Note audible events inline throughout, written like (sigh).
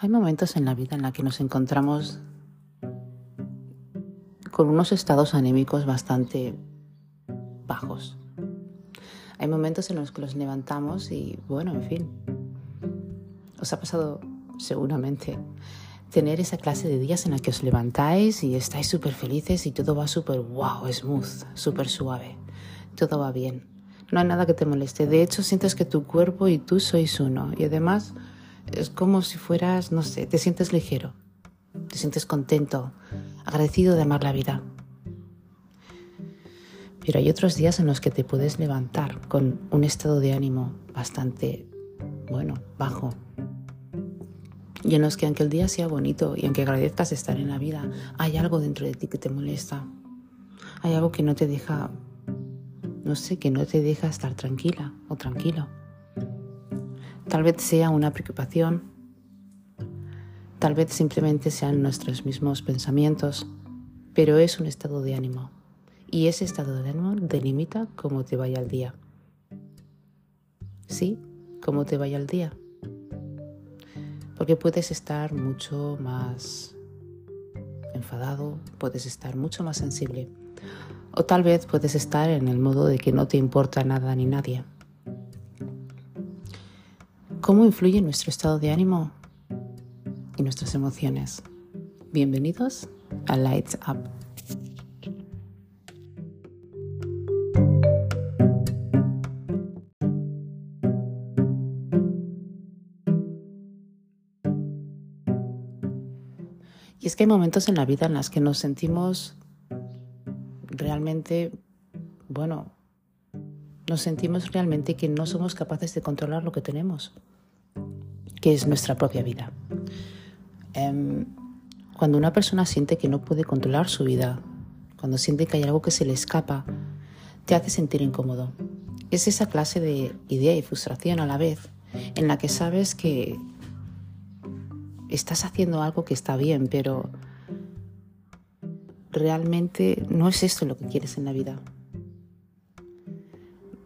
Hay momentos en la vida en la que nos encontramos con unos estados anímicos bastante bajos. Hay momentos en los que los levantamos y, bueno, en fin, os ha pasado seguramente tener esa clase de días en la que os levantáis y estáis súper felices y todo va súper wow, smooth, súper suave, todo va bien. No hay nada que te moleste. De hecho, sientes que tu cuerpo y tú sois uno. Y además, es como si fueras, no sé, te sientes ligero, te sientes contento, agradecido de amar la vida. Pero hay otros días en los que te puedes levantar con un estado de ánimo bastante, bueno, bajo. Y en los que aunque el día sea bonito y aunque agradezcas estar en la vida, hay algo dentro de ti que te molesta. Hay algo que no te deja, no sé, que no te deja estar tranquila o tranquilo. Tal vez sea una preocupación, tal vez simplemente sean nuestros mismos pensamientos, pero es un estado de ánimo. Y ese estado de ánimo delimita cómo te vaya el día. Sí, cómo te vaya el día. Porque puedes estar mucho más enfadado, puedes estar mucho más sensible. O tal vez puedes estar en el modo de que no te importa nada ni nadie. ¿Cómo influye nuestro estado de ánimo y nuestras emociones? Bienvenidos a Lights Up. Y es que hay momentos en la vida en los que nos sentimos realmente, bueno, nos sentimos realmente que no somos capaces de controlar lo que tenemos que es nuestra propia vida. Em, cuando una persona siente que no puede controlar su vida, cuando siente que hay algo que se le escapa, te hace sentir incómodo. Es esa clase de idea y frustración a la vez en la que sabes que estás haciendo algo que está bien, pero realmente no es esto lo que quieres en la vida.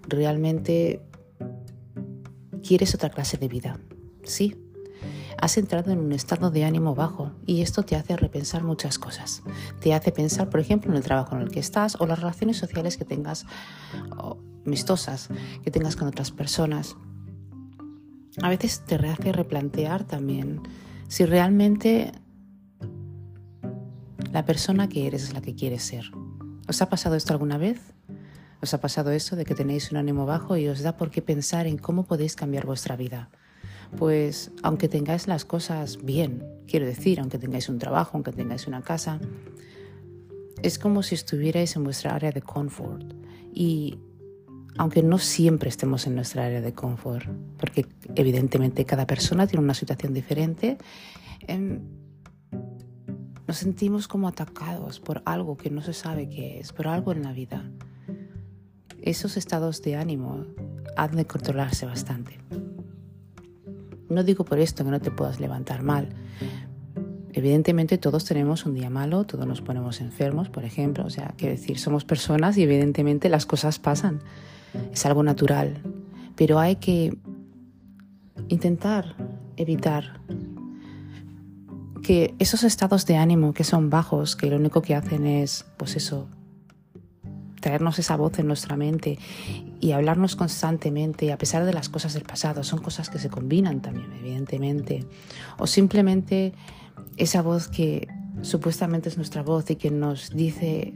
Realmente quieres otra clase de vida. Sí, has entrado en un estado de ánimo bajo y esto te hace repensar muchas cosas. Te hace pensar, por ejemplo, en el trabajo en el que estás o las relaciones sociales que tengas amistosas, que tengas con otras personas. A veces te hace replantear también si realmente la persona que eres es la que quieres ser. ¿Os ha pasado esto alguna vez? ¿Os ha pasado esto de que tenéis un ánimo bajo y os da por qué pensar en cómo podéis cambiar vuestra vida? Pues aunque tengáis las cosas bien, quiero decir, aunque tengáis un trabajo, aunque tengáis una casa, es como si estuvierais en vuestra área de confort. Y aunque no siempre estemos en nuestra área de confort, porque evidentemente cada persona tiene una situación diferente, em, nos sentimos como atacados por algo que no se sabe qué es, por algo en la vida. Esos estados de ánimo han de controlarse bastante. No digo por esto que no te puedas levantar mal. Evidentemente todos tenemos un día malo, todos nos ponemos enfermos, por ejemplo. O sea, quiero decir, somos personas y evidentemente las cosas pasan. Es algo natural. Pero hay que intentar evitar que esos estados de ánimo que son bajos, que lo único que hacen es, pues eso, traernos esa voz en nuestra mente y hablarnos constantemente, a pesar de las cosas del pasado, son cosas que se combinan también, evidentemente, o simplemente esa voz que supuestamente es nuestra voz y que nos dice,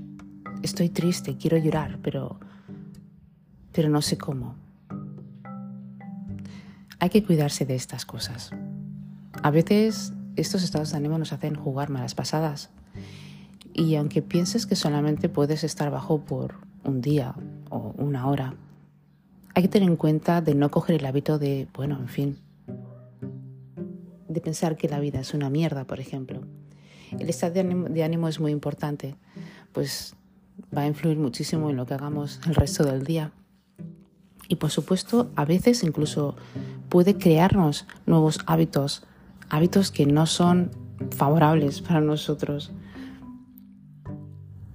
estoy triste, quiero llorar, pero, pero no sé cómo. Hay que cuidarse de estas cosas. A veces estos estados de ánimo nos hacen jugar malas pasadas y aunque pienses que solamente puedes estar bajo por un día o una hora, hay que tener en cuenta de no coger el hábito de, bueno, en fin, de pensar que la vida es una mierda, por ejemplo. El estado de ánimo, es muy importante, pues va a influir muchísimo en lo que hagamos el resto del día. Y por supuesto, a veces incluso puede crearnos nuevos hábitos, hábitos que no son favorables para nosotros.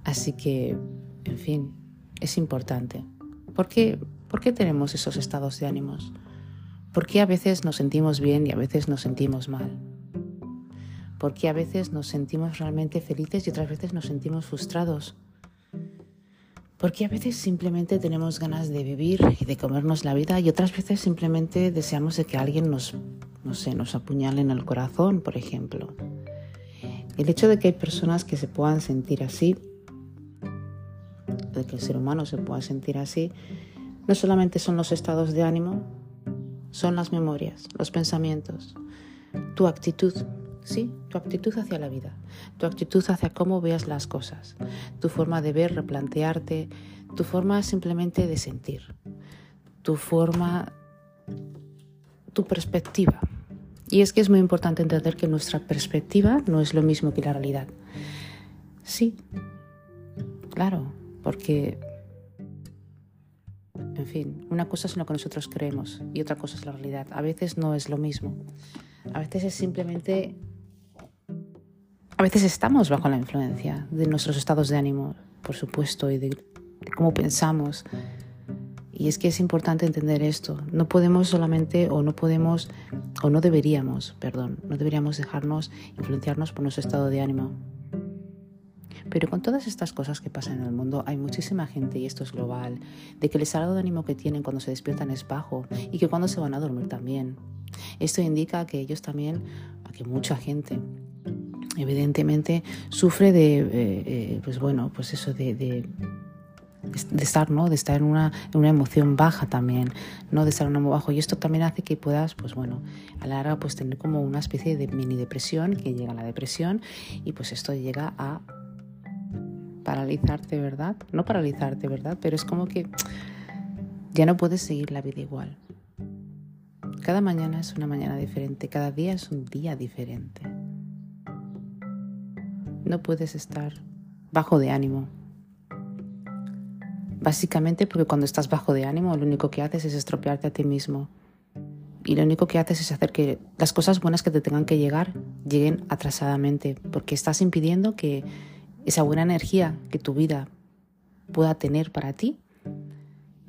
Así que, en fin, es importante. ¿Por qué, ¿Por qué tenemos esos estados de ánimos? ¿Por qué a veces nos sentimos bien y a veces nos sentimos mal? ¿Por qué a veces nos sentimos realmente felices y otras veces nos sentimos frustrados? Porque a veces simplemente tenemos ganas de vivir y de comernos la vida y otras veces simplemente deseamos de que alguien nos, no sé, nos apuñale en el corazón, por ejemplo. El hecho de que hay personas que se puedan sentir así, de que el ser humano se pueda sentir así, no solamente son los estados de ánimo, son las memorias, los pensamientos, tu actitud, Sí, tu actitud hacia la vida, tu actitud hacia cómo veas las cosas, tu forma de ver, replantearte, tu forma simplemente de sentir, tu forma, tu perspectiva. Y es que es muy importante entender que nuestra perspectiva no es lo mismo que la realidad. Sí, claro, porque, en fin, una cosa es lo que nosotros creemos y otra cosa es la realidad. A veces no es lo mismo. A veces es simplemente a veces estamos bajo la influencia de nuestros estados de ánimo, por supuesto, y de, cómo pensamos. Y es que es importante entender esto. No podemos solamente, o no podemos, o no deberíamos, perdón, no deberíamos dejarnos influenciarnos por nuestro estado de ánimo. Pero con todas estas cosas que pasan en el mundo, hay muchísima gente, y esto es global, de que el estado de ánimo que tienen cuando se despiertan es bajo y que cuando se van a dormir también. Esto indica que ellos también, que mucha gente evidentemente sufre de, eh, eh, pues bueno, pues eso de, de, estar, ¿no? De estar en una, en una, emoción baja también, ¿no? De estar en un bajo. Y esto también hace que puedas, pues bueno, a la larga pues tener como una especie de mini depresión, que llega a la depresión y pues esto llega a paralizarte, ¿verdad? No paralizarte, ¿verdad? Pero es como que ya no puedes seguir la vida igual. Cada mañana es una mañana diferente, cada día es un día diferente no puedes estar bajo de ánimo. Básicamente porque cuando estás bajo de ánimo lo único que haces es estropearte a ti mismo. Y lo único que haces es hacer que las cosas buenas que te tengan que llegar lleguen atrasadamente, porque estás impidiendo que esa buena energía que tu vida pueda tener para ti,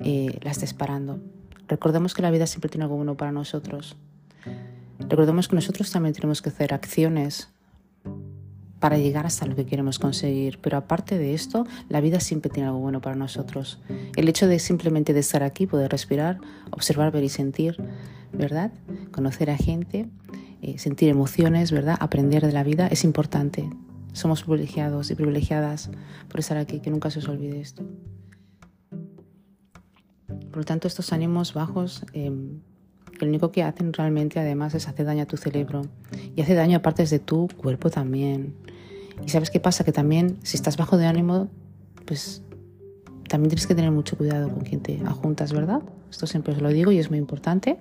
eh, la estés parando. Recordemos que la vida siempre tiene algo bueno para nosotros. Recordemos que nosotros también tenemos que hacer acciones para llegar hasta lo que queremos conseguir. Pero aparte de esto, la vida siempre tiene algo bueno para nosotros. El hecho de simplemente de estar aquí, poder respirar, observar, ver y sentir, ¿verdad? Conocer a gente, eh, sentir emociones, ¿verdad? Aprender de la vida es importante. Somos privilegiados y privilegiadas por estar aquí, que nunca se os olvide esto. Por lo tanto, estos ánimos bajos em, lo único que hacen realmente además es hacer daño a tu cerebro y hace daño a partes de tu cuerpo también. Y sabes qué pasa? Que también si estás bajo de ánimo, pues también tienes que tener mucho cuidado con quien te ajuntas, ¿verdad? Esto siempre os lo digo y es muy importante.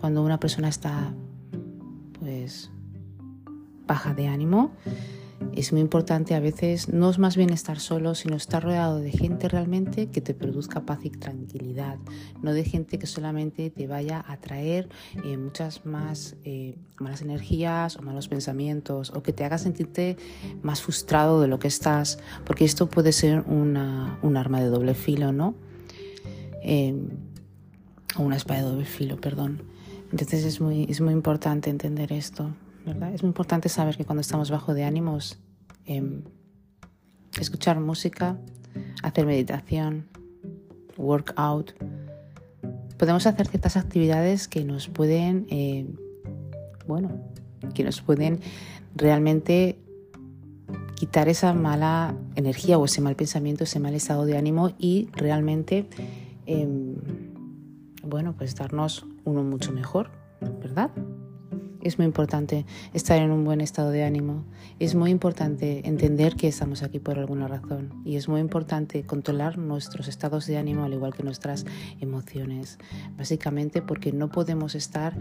Cuando una persona está pues baja de ánimo, es muy importante a veces no es más bien estar solo, sino estar rodeado de gente realmente que te produzca paz y tranquilidad, no de gente que solamente te vaya a traer eh, muchas más eh, malas energías o malos pensamientos o que te haga sentirte más frustrado de lo que estás, porque esto puede ser una, un arma de doble filo, ¿no? Eh, o una espada de doble filo, perdón. Entonces es muy, es muy importante entender esto. Es muy importante saber que cuando estamos bajo de ánimos, em, escuchar música, hacer meditación, workout, podemos hacer ciertas actividades que nos pueden, eh, bueno, que nos pueden realmente quitar esa mala energía o ese mal pensamiento, ese mal estado de ánimo y realmente, em, bueno, pues darnos uno mucho mejor, ¿verdad? Es muy importante estar en un buen estado de ánimo. Es muy importante entender que estamos aquí por alguna razón. Y es muy importante controlar nuestros estados de ánimo al igual que nuestras emociones. Básicamente porque no podemos estar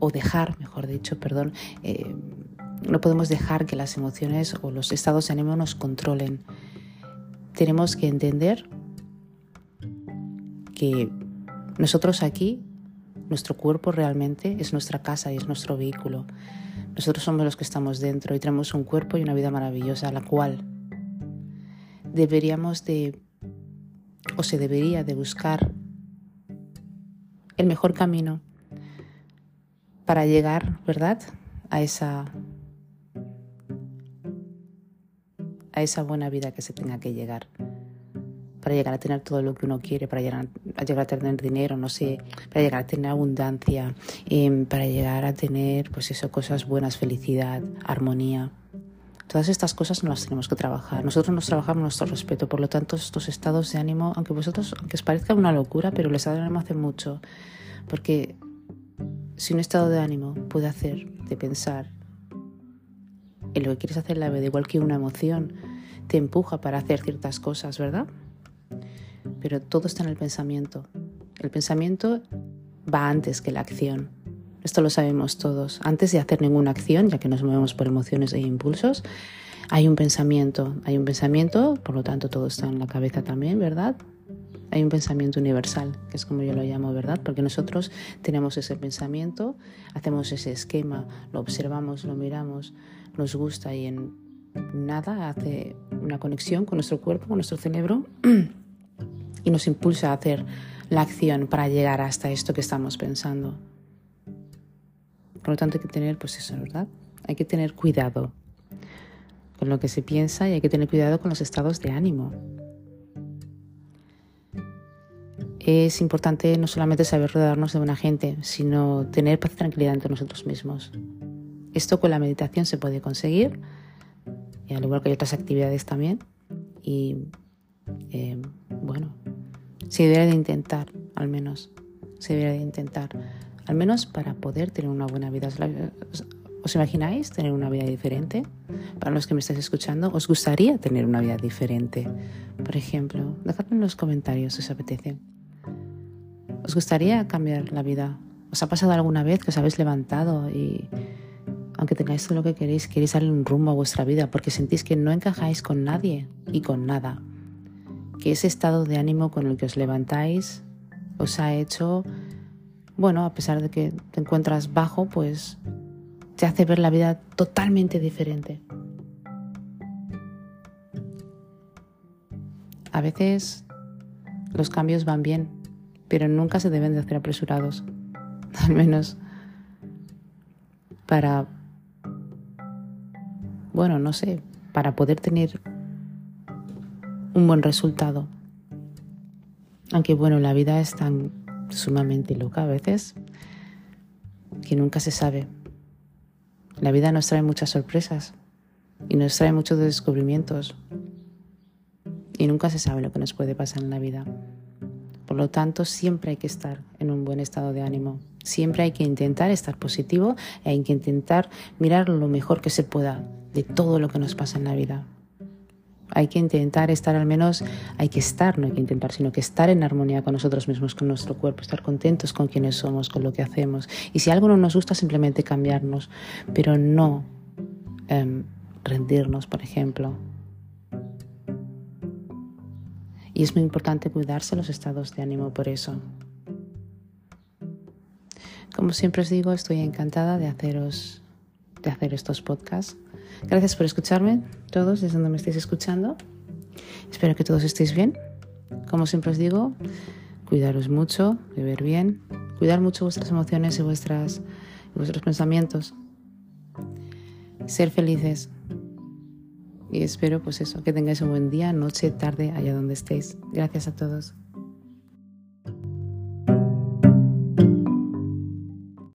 o dejar, mejor dicho, perdón, eh, no podemos dejar que las emociones o los estados de ánimo nos controlen. Tenemos que entender que nosotros aquí nuestro cuerpo realmente es nuestra casa y es nuestro vehículo. Nosotros somos los que estamos dentro y tenemos un cuerpo y una vida maravillosa, la cual deberíamos de, o se debería de buscar el mejor camino para llegar, ¿verdad? A esa, a esa buena vida que se tenga que llegar. Para llegar a tener todo lo que uno quiere, para llegar a, llegar a tener dinero, no sé, para llegar a tener abundancia, para llegar a tener, pues eso, cosas buenas, felicidad, armonía. Todas estas cosas no las tenemos que trabajar. Nosotros nos trabajamos nuestro respeto. Por lo tanto, estos estados de ánimo, aunque vosotros, aunque os parezca una locura, pero el estado hace mucho. Porque si un estado de ánimo puede hacer de pensar en lo que quieres hacer la vida, igual que una emoción, te empuja para hacer ciertas cosas, ¿verdad? Pero todo está en el pensamiento. El pensamiento va antes que la acción. Esto lo sabemos todos. Antes de hacer ninguna acción, ya que nos movemos por emociones e impulsos, hay un pensamiento. Hay un pensamiento, por lo tanto todo está en la cabeza también, ¿verdad? Hay un pensamiento universal, que es como yo lo llamo, ¿verdad? Porque nosotros tenemos ese pensamiento, hacemos ese esquema, lo observamos, lo miramos, nos gusta y en nada hace una conexión con nuestro cuerpo, con nuestro cerebro (clears throat) y nos impulsa a hacer la acción para llegar hasta esto que estamos pensando. Por lo tanto, hay que tener, pues eso, ¿verdad? Hay que tener cuidado con lo que se piensa y hay que tener cuidado con los estados de ánimo. Es importante no solamente saber rodearnos de buena gente, sino tener paz y tranquilidad entre nosotros mismos. Esto con la meditación se puede conseguir, y al igual que hay otras actividades también. Y eh, bueno, se debería de intentar, al menos. Se debería de intentar al menos para poder tener una buena vida. ¿Os imagináis tener una vida diferente? Para los que me estáis escuchando, ¿os gustaría tener una vida diferente? Por ejemplo, dejadme en los comentarios si os apetece. ¿Os gustaría cambiar la vida? ¿Os ha pasado alguna vez que os habéis levantado y, aunque tengáis todo lo que queréis, queréis darle un rumbo a vuestra vida porque sentís que no encajáis con nadie y con nada? Que ese estado de ánimo con el que os levantáis os ha hecho bueno, a pesar de que te encuentras bajo, pues te hace ver la vida totalmente diferente. A veces los cambios van bien, pero nunca se deben de hacer apresurados. (laughs) Al menos para, bueno, no sé, para poder tener un buen resultado. Aunque bueno, la vida es tan sumamente loca a veces que nunca se sabe. La vida nos trae muchas sorpresas y nos trae muchos descubrimientos y nunca se sabe lo que nos puede pasar en la vida. Por lo tanto, siempre hay que estar en un buen estado de ánimo. Siempre hay que intentar estar positivo e hay que intentar mirar lo mejor que se pueda de todo lo que nos pasa en la vida. Hay que intentar estar al menos, hay que estar, no hay que intentar, sino que estar en armonía con nosotros mismos, con nuestro cuerpo, estar contentos con quienes somos, con lo que hacemos. Y si algo no nos gusta, simplemente cambiarnos, pero no em, rendirnos, por ejemplo. Y es muy importante cuidarse los estados de ánimo por eso. Como siempre os digo, estoy encantada de haceros, de hacer estos podcasts Gracias por escucharme, todos, desde donde me estéis escuchando. Espero que todos estéis bien. Como siempre os digo, cuidaros mucho, beber bien, cuidar mucho vuestras emociones y, vuestras, vuestros pensamientos. Ser felices. Y espero, pues eso, que tengáis un buen día, noche, tarde, allá donde estéis. Gracias a todos.